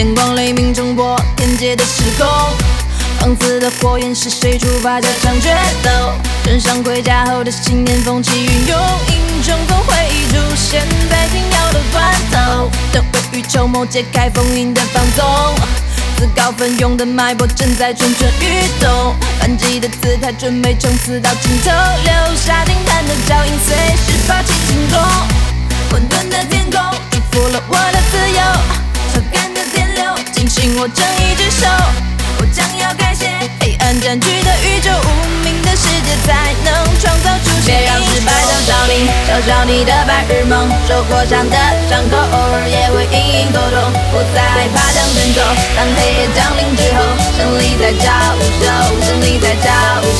电光雷鸣冲破天界的时空。放肆的火焰是谁触发这场决斗？穿上盔甲后的信念风起云涌，英雄总会出现在紧要的关头。等未雨绸缪，揭开封印的放纵。自告奋勇的脉搏正在蠢蠢欲动，反击的姿态准备冲刺到尽头，留下惊叹的脚印，随时发起进攻。流惊醒我正义之手。我将要改写黑暗占据的宇宙，无名的世界才能创造出别让失败嘲笑你，嘲笑你的白日梦，受过伤的伤口偶尔也会隐隐作痛，不再害怕向前走。当黑夜降临之后，胜利在招手，胜利在招手。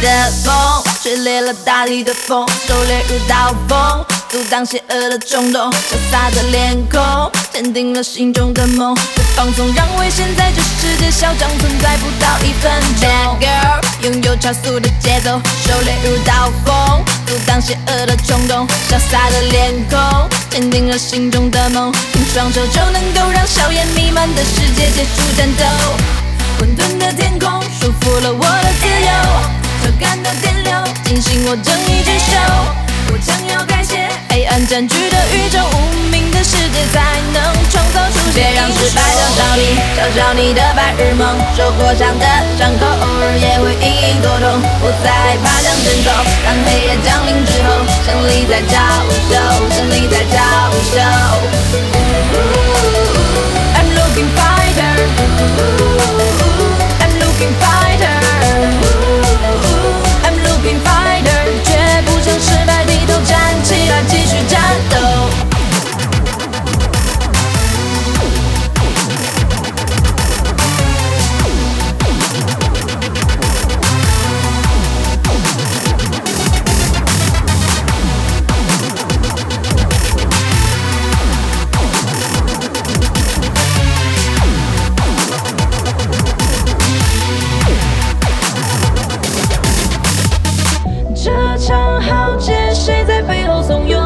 的风吹裂了大地的风，狩猎如刀锋，阻挡邪恶的冲动。潇洒的脸孔，坚定了心中的梦。不放纵，让危险在这世界嚣张存在不到一分钟。Bad girl，拥有超速的节奏，狩猎如刀锋，阻挡邪恶的冲动。潇洒的脸孔，坚定了心中的梦。用双手就能够让硝烟弥漫的世界结束战斗。混沌的天空束缚了我的自由，超感的电流惊醒我正义之手。我将要改写黑暗占据的宇宙，无名的世界才能创造出别让失败嘲笑你，嘲笑你的白日梦，受过伤的伤口偶尔也会隐隐作痛，不再怕向前走。当黑夜降临之后，胜利在招这场浩劫，谁在背后怂恿？